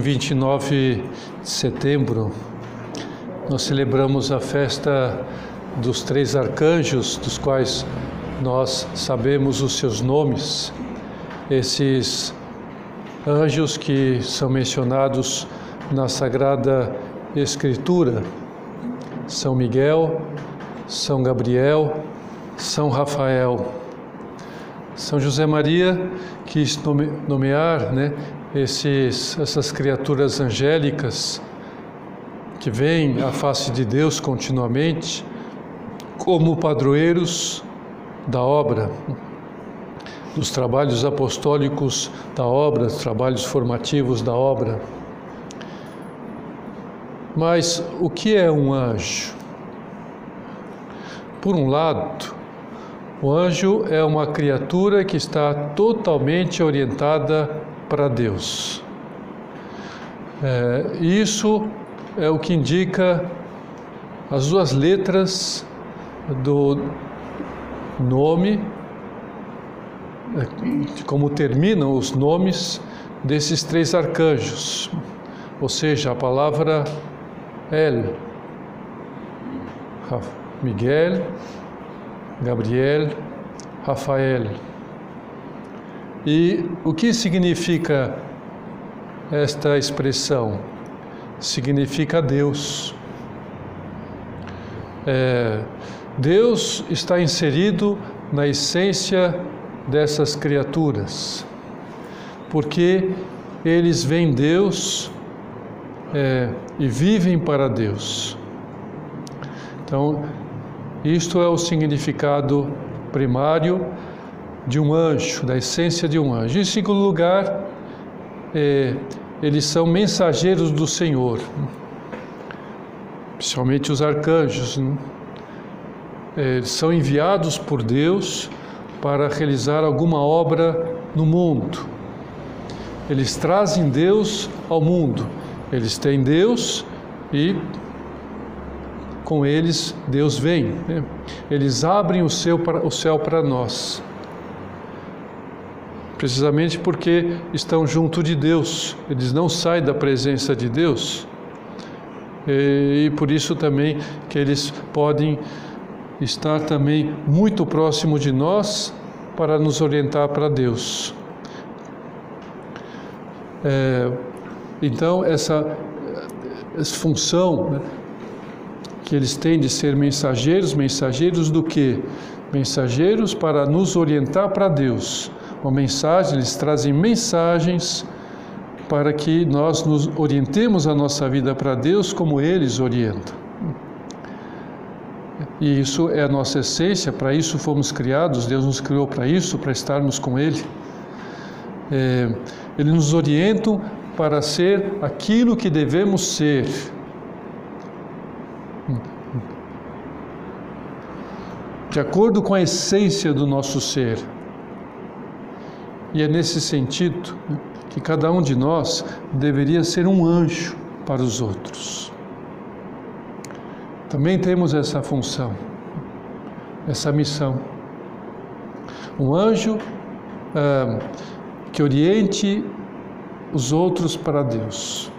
Em 29 de setembro, nós celebramos a festa dos três arcanjos, dos quais nós sabemos os seus nomes. Esses anjos que são mencionados na Sagrada Escritura: São Miguel, São Gabriel, São Rafael. São José Maria quis nomear né, esses, essas criaturas angélicas que vêm à face de Deus continuamente como padroeiros da obra, dos trabalhos apostólicos da obra, dos trabalhos formativos da obra. Mas o que é um anjo? Por um lado, o anjo é uma criatura que está totalmente orientada para Deus. É, isso é o que indica as duas letras do nome, é, como terminam os nomes desses três arcanjos, ou seja, a palavra El, Miguel, Gabriel, Rafael. E o que significa esta expressão? Significa Deus. É, Deus está inserido na essência dessas criaturas, porque eles veem Deus é, e vivem para Deus. Então, isto é o significado primário de um anjo, da essência de um anjo. Em segundo lugar, é, eles são mensageiros do Senhor, principalmente os arcanjos. Né? É, são enviados por Deus para realizar alguma obra no mundo. Eles trazem Deus ao mundo. Eles têm Deus e com eles Deus vem. Né? Eles abrem o para, o céu para nós precisamente porque estão junto de Deus, eles não saem da presença de Deus. E, e por isso também que eles podem estar também muito próximo de nós para nos orientar para Deus. É, então essa, essa função né, que eles têm de ser mensageiros, mensageiros do que? Mensageiros para nos orientar para Deus uma mensagem, eles trazem mensagens para que nós nos orientemos a nossa vida para Deus como eles orientam. E isso é a nossa essência, para isso fomos criados, Deus nos criou para isso, para estarmos com Ele. É, eles nos orientam para ser aquilo que devemos ser. De acordo com a essência do nosso ser. E é nesse sentido que cada um de nós deveria ser um anjo para os outros. Também temos essa função, essa missão. Um anjo ah, que oriente os outros para Deus,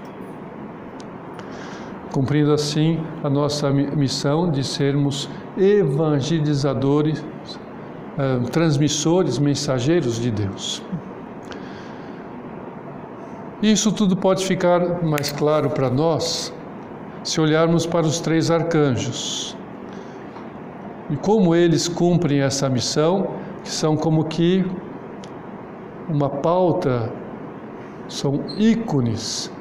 cumprindo assim a nossa missão de sermos evangelizadores uh, transmissores, mensageiros de Deus. Isso tudo pode ficar mais claro para nós se olharmos para os três arcanjos e como eles cumprem essa missão, que são como que uma pauta, são ícones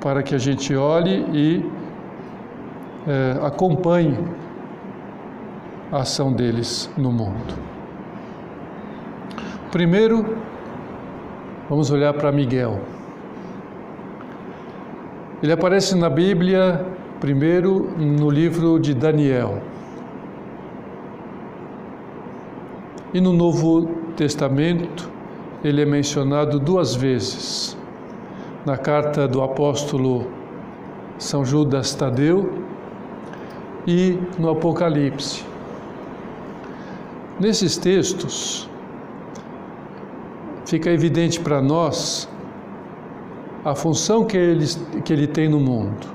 para que a gente olhe e é, acompanhe a ação deles no mundo. Primeiro, vamos olhar para Miguel. Ele aparece na Bíblia, primeiro, no livro de Daniel. E no Novo Testamento, ele é mencionado duas vezes. Na carta do apóstolo São Judas Tadeu e no Apocalipse. Nesses textos, fica evidente para nós a função que ele, que ele tem no mundo.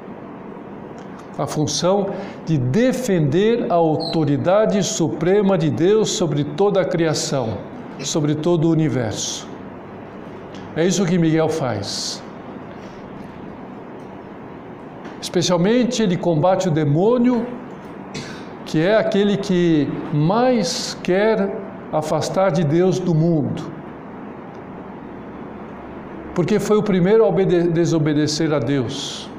A função de defender a autoridade suprema de Deus sobre toda a criação, sobre todo o universo. É isso que Miguel faz. Especialmente ele combate o demônio, que é aquele que mais quer afastar de Deus do mundo porque foi o primeiro a desobedecer a Deus.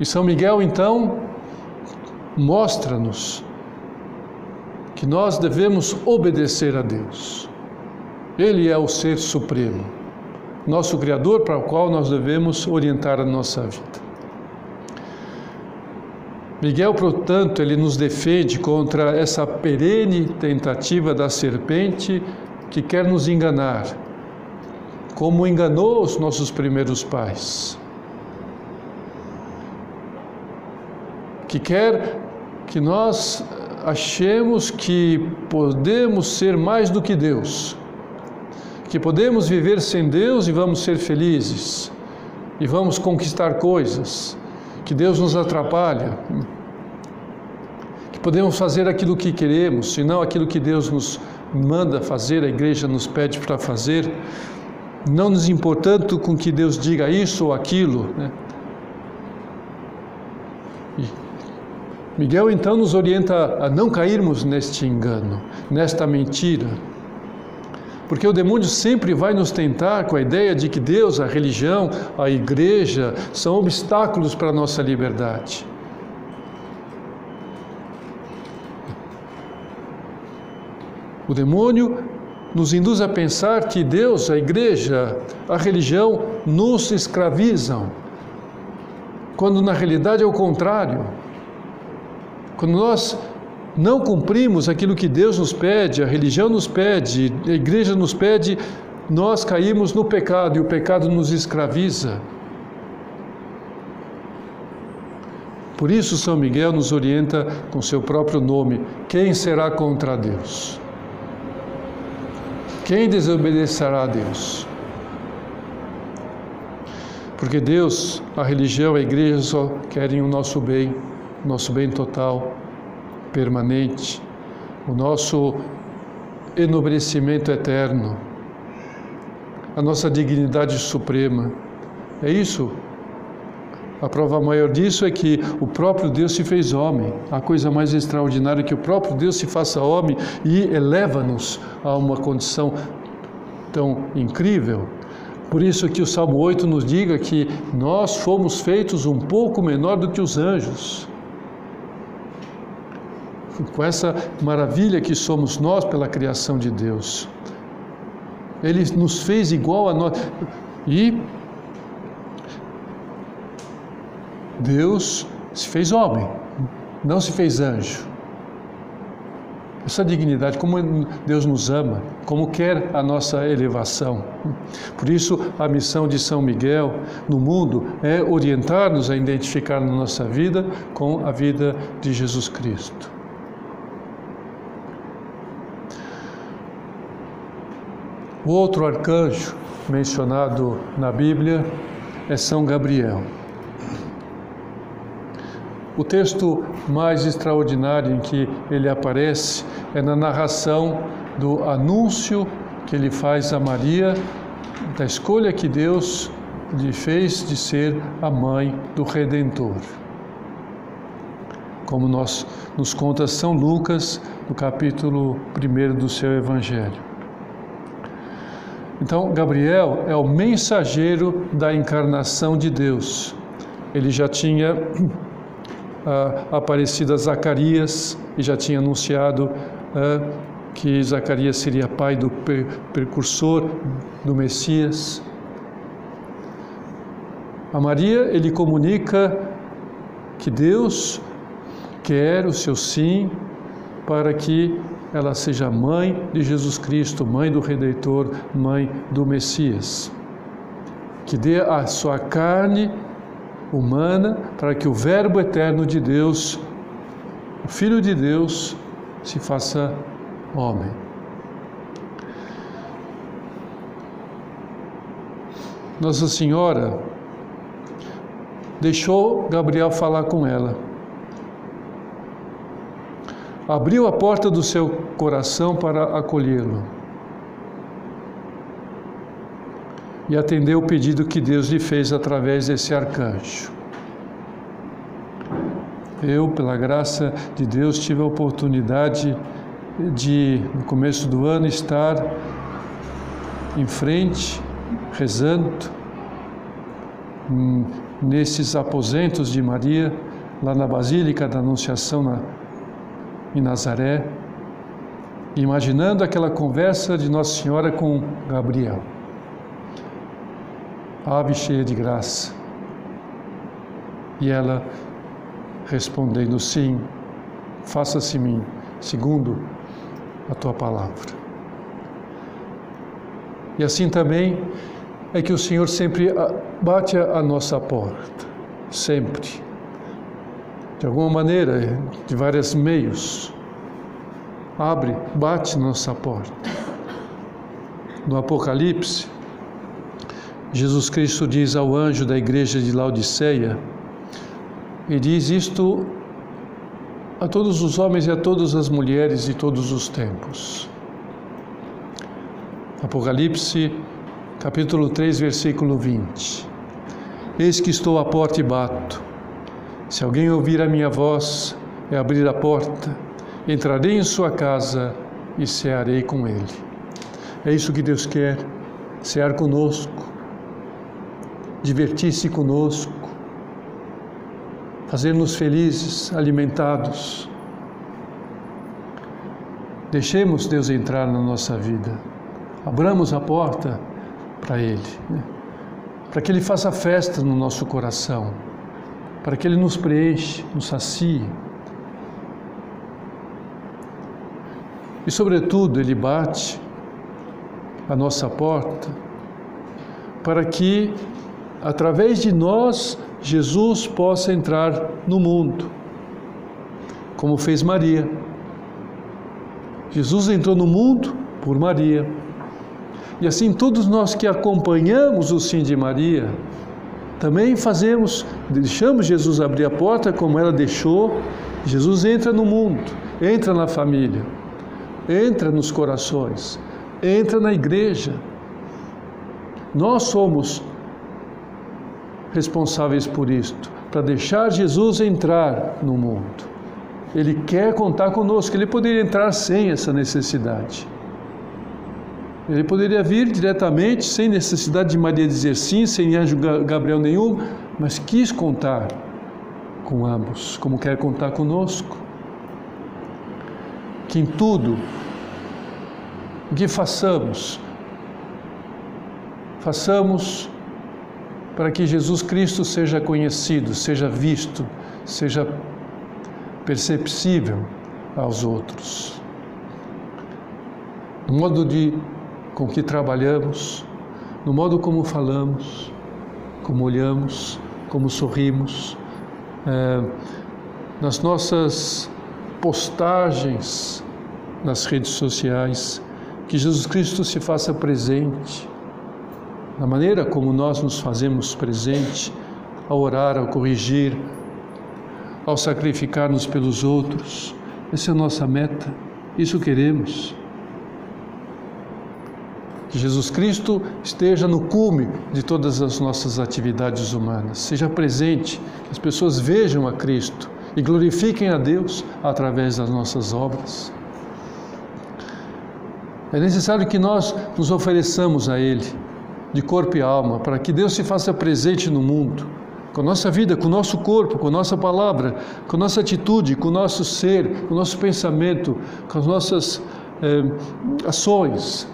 E São Miguel, então, mostra-nos que nós devemos obedecer a Deus. Ele é o Ser Supremo, nosso Criador, para o qual nós devemos orientar a nossa vida. Miguel, portanto, ele nos defende contra essa perene tentativa da serpente que quer nos enganar como enganou os nossos primeiros pais. Que quer que nós achemos que podemos ser mais do que Deus, que podemos viver sem Deus e vamos ser felizes, e vamos conquistar coisas, que Deus nos atrapalha, que podemos fazer aquilo que queremos, e não aquilo que Deus nos manda fazer, a igreja nos pede para fazer não nos importando com que Deus diga isso ou aquilo. Né? Miguel então nos orienta a não cairmos neste engano, nesta mentira. Porque o demônio sempre vai nos tentar com a ideia de que Deus, a religião, a igreja são obstáculos para a nossa liberdade. O demônio nos induz a pensar que Deus, a igreja, a religião nos escravizam, quando na realidade é o contrário. Quando nós não cumprimos aquilo que Deus nos pede, a religião nos pede, a igreja nos pede, nós caímos no pecado e o pecado nos escraviza. Por isso, São Miguel nos orienta com seu próprio nome: quem será contra Deus? Quem desobedecerá a Deus? Porque Deus, a religião, a igreja só querem o nosso bem, nosso bem total, permanente, o nosso enobrecimento eterno, a nossa dignidade suprema. É isso a prova maior disso é que o próprio Deus se fez homem. A coisa mais extraordinária é que o próprio Deus se faça homem e eleva-nos a uma condição tão incrível. Por isso que o Salmo 8 nos diga que nós fomos feitos um pouco menor do que os anjos. Com essa maravilha que somos nós pela criação de Deus. Ele nos fez igual a nós. E Deus se fez homem, não se fez anjo. Essa dignidade, como Deus nos ama, como quer a nossa elevação. Por isso, a missão de São Miguel no mundo é orientar-nos a identificar na nossa vida com a vida de Jesus Cristo. O outro arcanjo mencionado na Bíblia é São Gabriel. O texto mais extraordinário em que ele aparece é na narração do anúncio que ele faz a Maria da escolha que Deus lhe fez de ser a mãe do Redentor. Como nós, nos conta São Lucas, no capítulo 1 do seu Evangelho. Então, Gabriel é o mensageiro da encarnação de Deus. Ele já tinha aparecido a Zacarias e já tinha anunciado que Zacarias seria pai do precursor do Messias. A Maria, ele comunica que Deus quer o seu sim para que ela seja mãe de Jesus Cristo, mãe do Redentor, mãe do Messias. Que dê a sua carne humana para que o Verbo eterno de Deus, o Filho de Deus, se faça homem. Nossa Senhora deixou Gabriel falar com ela. Abriu a porta do seu coração para acolhê-lo. E atendeu o pedido que Deus lhe fez através desse arcanjo. Eu, pela graça de Deus, tive a oportunidade de, no começo do ano, estar em frente, rezando, nesses aposentos de Maria, lá na Basílica da Anunciação na, em Nazaré, imaginando aquela conversa de Nossa Senhora com Gabriel. Ave cheia de graça. E ela respondendo: Sim, faça-se mim, segundo a tua palavra. E assim também é que o Senhor sempre bate a nossa porta, sempre. De alguma maneira, de vários meios. Abre, bate nossa porta. No Apocalipse, Jesus Cristo diz ao anjo da igreja de Laodiceia, e diz isto a todos os homens e a todas as mulheres de todos os tempos. Apocalipse, capítulo 3, versículo 20. Eis que estou à porta e bato. Se alguém ouvir a minha voz e abrir a porta, entrarei em sua casa e cearei com ele. É isso que Deus quer, cear conosco, divertir-se conosco, fazer-nos felizes, alimentados. Deixemos Deus entrar na nossa vida, abramos a porta para Ele, né? para que Ele faça festa no nosso coração, para que Ele nos preenche, nos sacie. E, sobretudo, Ele bate a nossa porta para que, através de nós, Jesus possa entrar no mundo, como fez Maria. Jesus entrou no mundo por Maria. E assim todos nós que acompanhamos o sim de Maria, também fazemos, deixamos Jesus abrir a porta como ela deixou. Jesus entra no mundo, entra na família, entra nos corações, entra na igreja. Nós somos responsáveis por isto, para deixar Jesus entrar no mundo. Ele quer contar conosco, ele poderia entrar sem essa necessidade. Ele poderia vir diretamente, sem necessidade de Maria dizer sim, sem anjo Gabriel nenhum, mas quis contar com ambos, como quer contar conosco. Que em tudo o que façamos, façamos para que Jesus Cristo seja conhecido, seja visto, seja perceptível aos outros. No modo de com que trabalhamos, no modo como falamos, como olhamos, como sorrimos, é, nas nossas postagens nas redes sociais, que Jesus Cristo se faça presente na maneira como nós nos fazemos presente ao orar, ao corrigir, ao sacrificar-nos pelos outros. Essa é a nossa meta, isso queremos. Que Jesus Cristo esteja no cume de todas as nossas atividades humanas, seja presente, que as pessoas vejam a Cristo e glorifiquem a Deus através das nossas obras. É necessário que nós nos ofereçamos a Ele de corpo e alma, para que Deus se faça presente no mundo, com a nossa vida, com o nosso corpo, com a nossa palavra, com a nossa atitude, com o nosso ser, com o nosso pensamento, com as nossas eh, ações.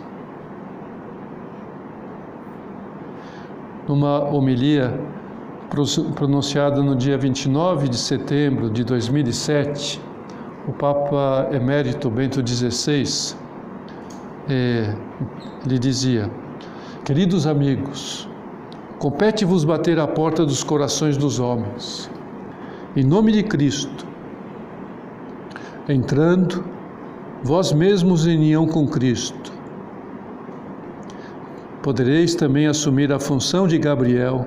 Numa homilia pronunciada no dia 29 de setembro de 2007, o Papa Emérito Bento XVI eh, lhe dizia: Queridos amigos, compete-vos bater a porta dos corações dos homens, em nome de Cristo, entrando vós mesmos em união com Cristo. Podereis também assumir a função de Gabriel,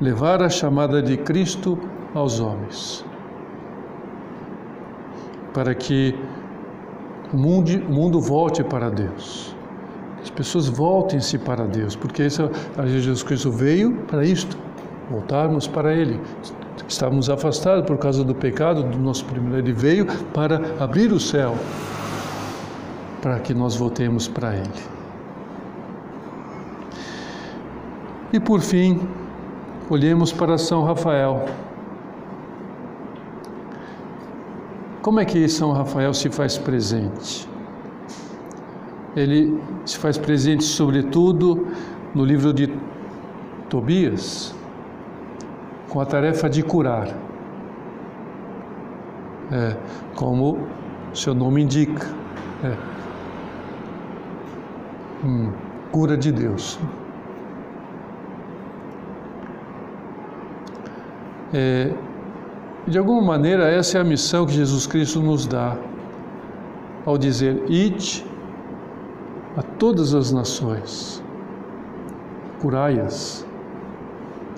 levar a chamada de Cristo aos homens, para que o mundo, o mundo volte para Deus. As pessoas voltem-se para Deus, porque isso, Jesus Cristo veio para isto, voltarmos para Ele. Estávamos afastados por causa do pecado do nosso primeiro. Ele veio para abrir o céu, para que nós voltemos para Ele. E por fim, olhemos para São Rafael. Como é que São Rafael se faz presente? Ele se faz presente, sobretudo, no livro de Tobias, com a tarefa de curar. É, como seu nome indica. É. Hum, cura de Deus. É, de alguma maneira, essa é a missão que Jesus Cristo nos dá ao dizer: Ide a todas as nações, curai-as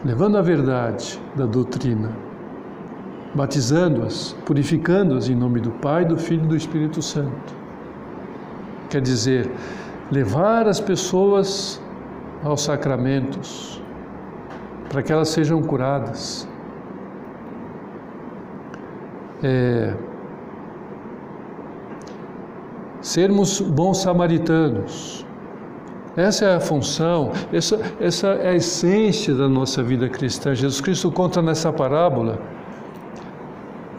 levando a verdade da doutrina, batizando-as, purificando-as em nome do Pai, do Filho e do Espírito Santo. Quer dizer, levar as pessoas aos sacramentos, para que elas sejam curadas. É, sermos bons samaritanos, essa é a função, essa, essa é a essência da nossa vida cristã. Jesus Cristo conta nessa parábola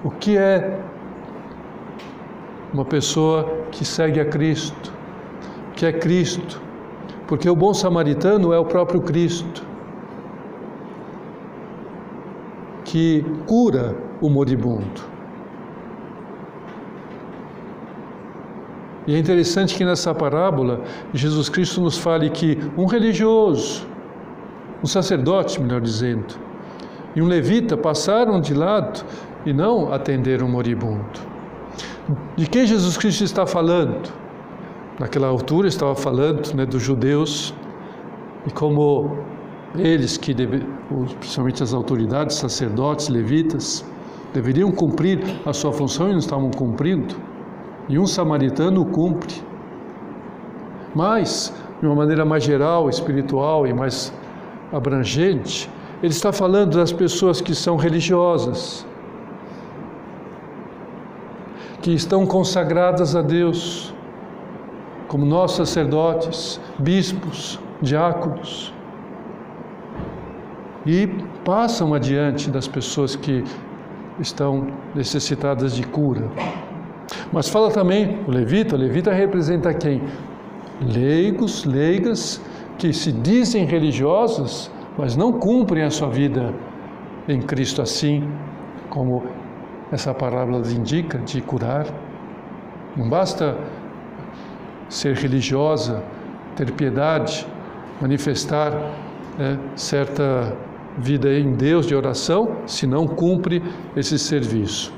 o que é uma pessoa que segue a Cristo, que é Cristo, porque o bom samaritano é o próprio Cristo, que cura o moribundo. E é interessante que nessa parábola Jesus Cristo nos fale que um religioso, um sacerdote, melhor dizendo, e um levita passaram de lado e não atenderam o moribundo. De quem Jesus Cristo está falando? Naquela altura estava falando né, dos judeus e como eles que deve, principalmente as autoridades, sacerdotes, levitas, deveriam cumprir a sua função e não estavam cumprindo e um samaritano cumpre. Mas, de uma maneira mais geral, espiritual e mais abrangente, ele está falando das pessoas que são religiosas, que estão consagradas a Deus, como nós sacerdotes, bispos, diáconos, e passam adiante das pessoas que estão necessitadas de cura. Mas fala também o levita, o levita representa quem? Leigos, leigas, que se dizem religiosos, mas não cumprem a sua vida em Cristo assim, como essa parábola indica, de curar. Não basta ser religiosa, ter piedade, manifestar né, certa vida em Deus de oração, se não cumpre esse serviço.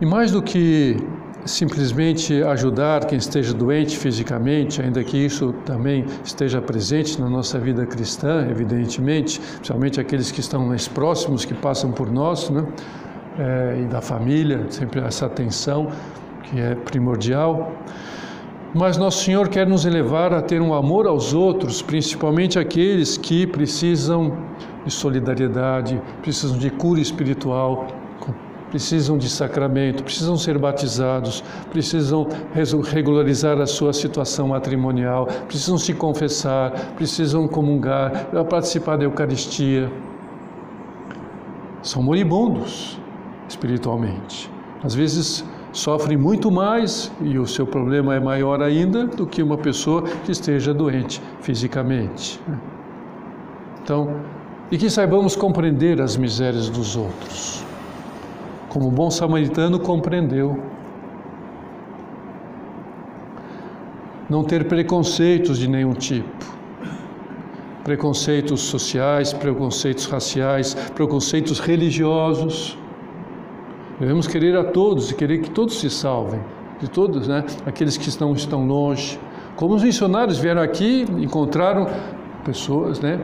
E mais do que simplesmente ajudar quem esteja doente fisicamente, ainda que isso também esteja presente na nossa vida cristã, evidentemente, principalmente aqueles que estão mais próximos, que passam por nós, né? É, e da família, sempre essa atenção que é primordial. Mas Nosso Senhor quer nos elevar a ter um amor aos outros, principalmente aqueles que precisam de solidariedade, precisam de cura espiritual, precisam de sacramento, precisam ser batizados, precisam regularizar a sua situação matrimonial, precisam se confessar, precisam comungar, participar da Eucaristia. São moribundos espiritualmente. Às vezes sofrem muito mais e o seu problema é maior ainda do que uma pessoa que esteja doente fisicamente. Então, e que saibamos compreender as misérias dos outros como bom samaritano, compreendeu. Não ter preconceitos de nenhum tipo. Preconceitos sociais, preconceitos raciais, preconceitos religiosos. Devemos querer a todos e querer que todos se salvem, de todos, né? Aqueles que não estão longe, Como os missionários vieram aqui, encontraram pessoas, né,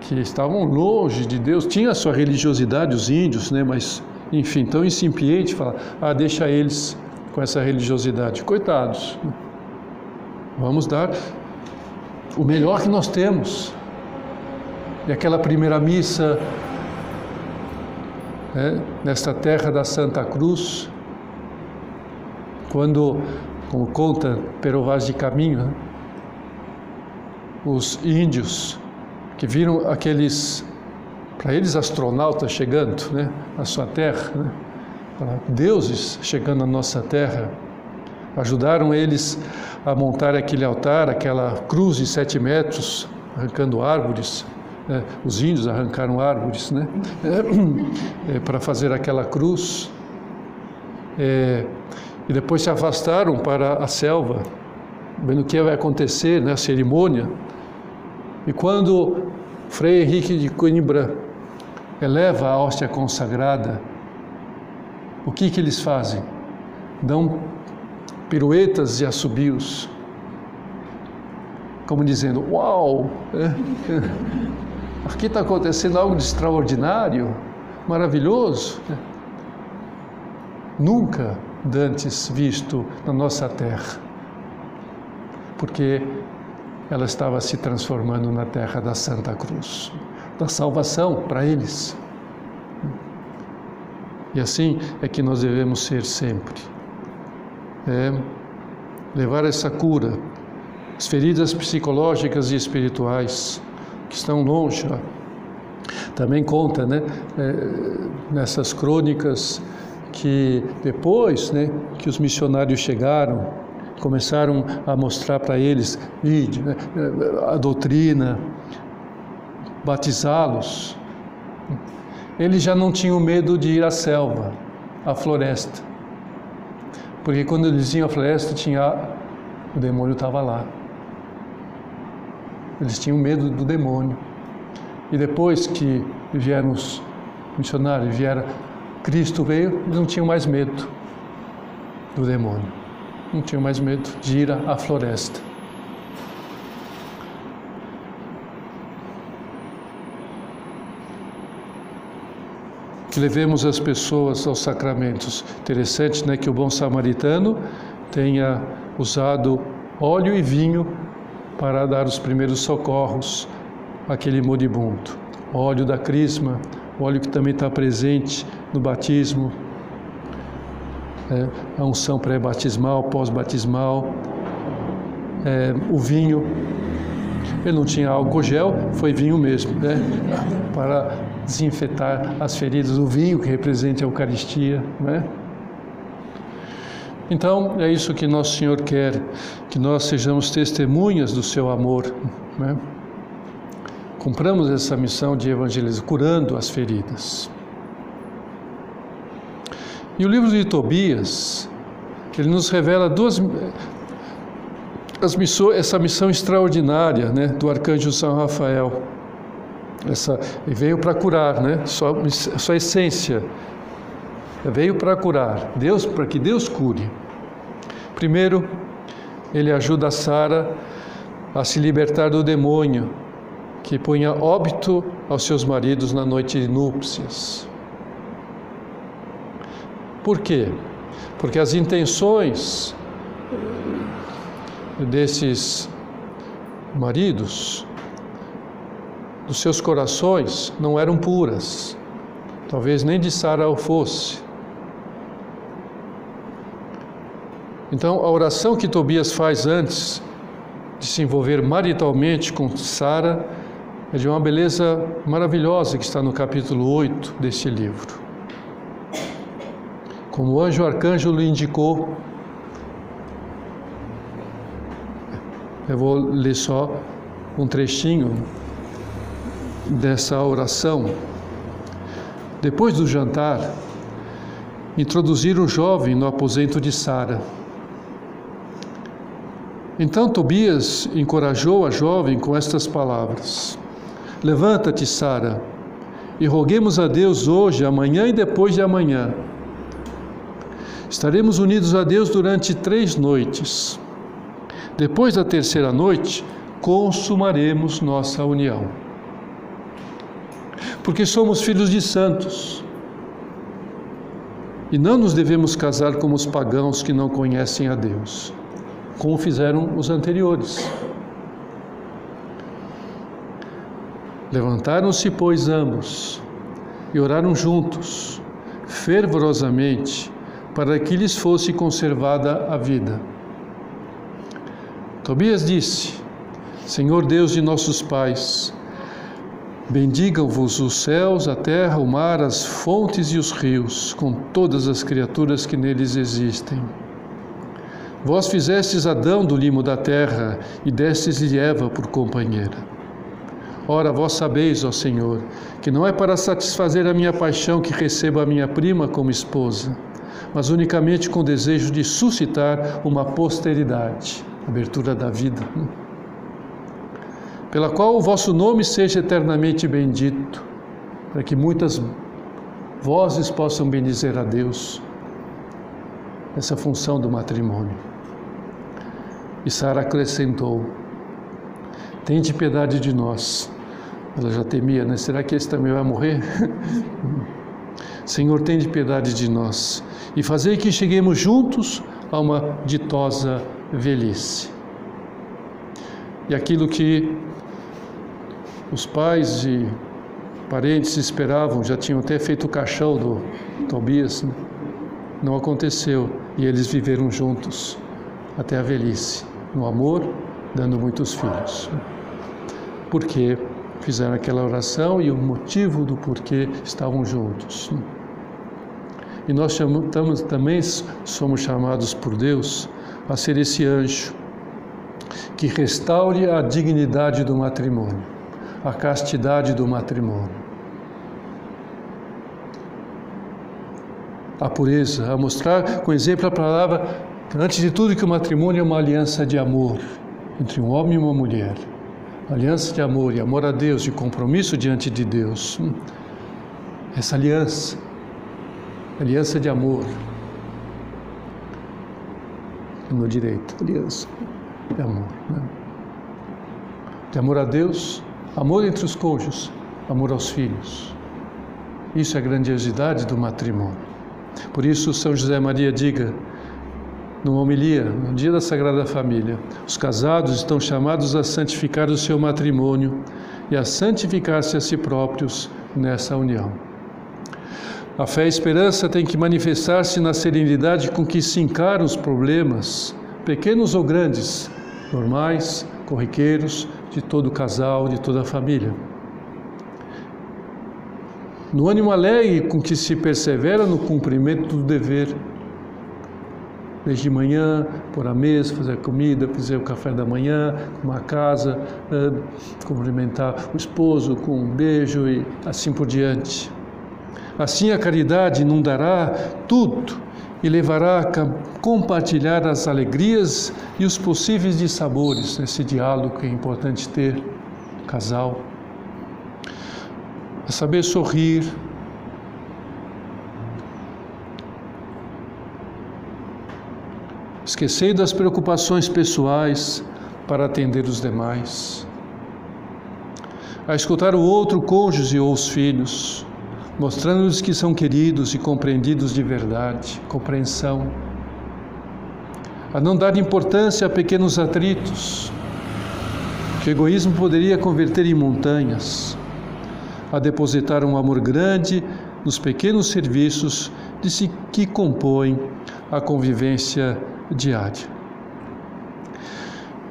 que estavam longe de Deus, tinha a sua religiosidade, os índios, né, mas enfim, tão incipiente, fala, ah, deixa eles com essa religiosidade. Coitados. Vamos dar o melhor que nós temos. E aquela primeira missa né, nesta terra da Santa Cruz, quando, como conta Perovaz de Caminho, né, os índios que viram aqueles, para eles astronautas chegando né, à sua terra, né, deuses chegando à nossa terra, ajudaram eles a montar aquele altar, aquela cruz de sete metros, arrancando árvores. Né? Os índios arrancaram árvores né? É, é, para fazer aquela cruz. É, e depois se afastaram para a selva, vendo o que vai acontecer, né? a cerimônia. E quando Frei Henrique de Coimbra eleva a hóstia consagrada, o que, que eles fazem? Dão piruetas e assobios, como dizendo: Uau! É, aqui está acontecendo algo de extraordinário, maravilhoso. Nunca dantes visto na nossa terra, porque ela estava se transformando na terra da Santa Cruz, da salvação para eles. E assim é que nós devemos ser sempre. É levar essa cura, as feridas psicológicas e espirituais que estão longe. Também conta, né, é, nessas crônicas que depois, né, que os missionários chegaram, começaram a mostrar para eles né, a doutrina, batizá-los, eles já não tinham medo de ir à selva, à floresta. Porque quando eles iam à floresta, tinha o demônio estava lá. Eles tinham medo do demônio. E depois que vieram os missionários, vieram, Cristo veio, eles não tinham mais medo do demônio. Não tinham mais medo de ir à floresta. Levemos as pessoas aos sacramentos. Interessante, né, que o bom samaritano tenha usado óleo e vinho para dar os primeiros socorros àquele moribundo. Óleo da crisma, óleo que também está presente no batismo, é, a unção pré-batismal, pós-batismal, é, o vinho. Ele não tinha álcool gel, foi vinho mesmo, né? para desinfetar as feridas, o vinho que representa a Eucaristia, né? Então, é isso que Nosso Senhor quer, que nós sejamos testemunhas do seu amor, né? Compramos essa missão de evangelizar, curando as feridas. E o livro de Tobias, ele nos revela duas as missões, essa missão extraordinária, né, do arcanjo São Rafael. Essa, veio para curar, né? Sua, sua essência veio para curar. Deus, para que Deus cure. Primeiro, ele ajuda Sara a se libertar do demônio que punha óbito aos seus maridos na noite de núpcias. Por quê? Porque as intenções desses maridos dos seus corações não eram puras. Talvez nem de Sara o fosse. Então, a oração que Tobias faz antes de se envolver maritalmente com Sara é de uma beleza maravilhosa que está no capítulo 8 deste livro. Como o anjo arcanjo lhe indicou, eu vou ler só um trechinho dessa oração. Depois do jantar, introduziram o jovem no aposento de Sara. Então Tobias encorajou a jovem com estas palavras: Levanta-te, Sara, e roguemos a Deus hoje, amanhã e depois de amanhã. Estaremos unidos a Deus durante três noites. Depois da terceira noite, consumaremos nossa união. Porque somos filhos de santos. E não nos devemos casar como os pagãos que não conhecem a Deus, como fizeram os anteriores. Levantaram-se, pois, ambos e oraram juntos, fervorosamente, para que lhes fosse conservada a vida. Tobias disse: Senhor Deus de nossos pais, bendigam-vos os céus, a terra, o mar, as fontes e os rios, com todas as criaturas que neles existem. Vós fizestes Adão do limo da terra e destes-lhe Eva por companheira. Ora, vós sabeis, ó Senhor, que não é para satisfazer a minha paixão que recebo a minha prima como esposa, mas unicamente com o desejo de suscitar uma posteridade, abertura da vida, pela qual o vosso nome seja eternamente bendito, para que muitas vozes possam bendizer a Deus, essa função do matrimônio. E Sara acrescentou: Tende piedade de nós ela já temia, né? Será que esse também vai morrer? Senhor, tem de piedade de nós e fazer que cheguemos juntos a uma ditosa velhice. E aquilo que os pais e parentes esperavam, já tinham até feito o caixão do Tobias, né? não aconteceu e eles viveram juntos até a velhice, no amor, dando muitos filhos. Porque fizeram aquela oração e o motivo do porquê estavam juntos. E nós chamamos, também somos chamados por Deus a ser esse anjo que restaure a dignidade do matrimônio, a castidade do matrimônio. A pureza, a mostrar com exemplo a palavra, antes de tudo, que o matrimônio é uma aliança de amor entre um homem e uma mulher aliança de amor e amor a Deus, de compromisso diante de Deus. Essa aliança, aliança de amor, no direito, aliança de amor. Né? De amor a Deus, amor entre os cônjuges, amor aos filhos. Isso é a grandiosidade do matrimônio. Por isso, São José Maria diga: numa homilia, no dia da Sagrada Família. Os casados estão chamados a santificar o seu matrimônio e a santificar-se a si próprios nessa união. A fé e a esperança têm que manifestar-se na serenidade com que se encaram os problemas, pequenos ou grandes, normais, corriqueiros, de todo casal, de toda a família. No ânimo alegre com que se persevera no cumprimento do dever desde de manhã, pôr a mesa, fazer a comida, fazer o café da manhã, uma casa, eh, cumprimentar o esposo com um beijo e assim por diante. Assim a caridade inundará tudo e levará a compartilhar as alegrias e os possíveis dissabores nesse diálogo que é importante ter, casal. A saber sorrir, Esquecei das preocupações pessoais para atender os demais. A escutar o outro cônjuge ou os filhos, mostrando-lhes que são queridos e compreendidos de verdade, compreensão. A não dar importância a pequenos atritos, que o egoísmo poderia converter em montanhas. A depositar um amor grande nos pequenos serviços de si que compõem a convivência diária.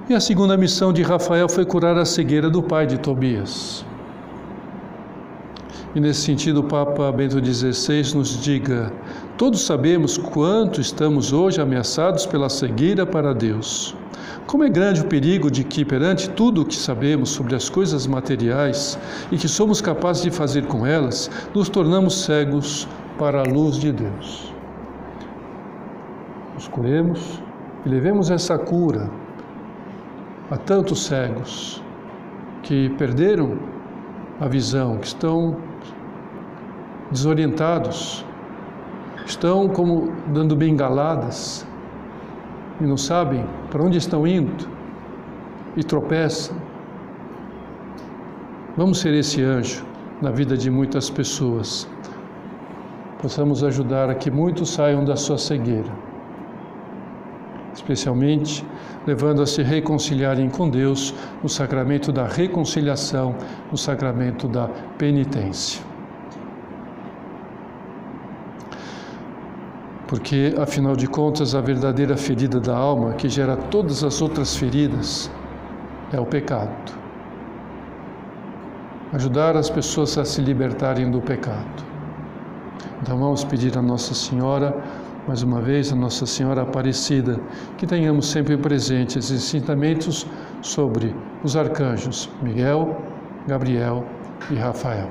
E a segunda missão de Rafael foi curar a cegueira do pai de Tobias. E nesse sentido, o Papa Bento XVI nos diga: todos sabemos quanto estamos hoje ameaçados pela cegueira para Deus. Como é grande o perigo de que, perante tudo o que sabemos sobre as coisas materiais e que somos capazes de fazer com elas, nos tornamos cegos para a luz de Deus nos curemos e levemos essa cura a tantos cegos que perderam a visão, que estão desorientados, estão como dando bengaladas e não sabem para onde estão indo, e tropeça. Vamos ser esse anjo na vida de muitas pessoas. Possamos ajudar a que muitos saiam da sua cegueira, especialmente levando a se reconciliarem com Deus no sacramento da reconciliação, no sacramento da penitência. Porque, afinal de contas, a verdadeira ferida da alma, que gera todas as outras feridas, é o pecado. Ajudar as pessoas a se libertarem do pecado. Então vamos pedir a Nossa Senhora, mais uma vez, a Nossa Senhora Aparecida, que tenhamos sempre presentes esses ensinamentos sobre os arcanjos Miguel, Gabriel e Rafael.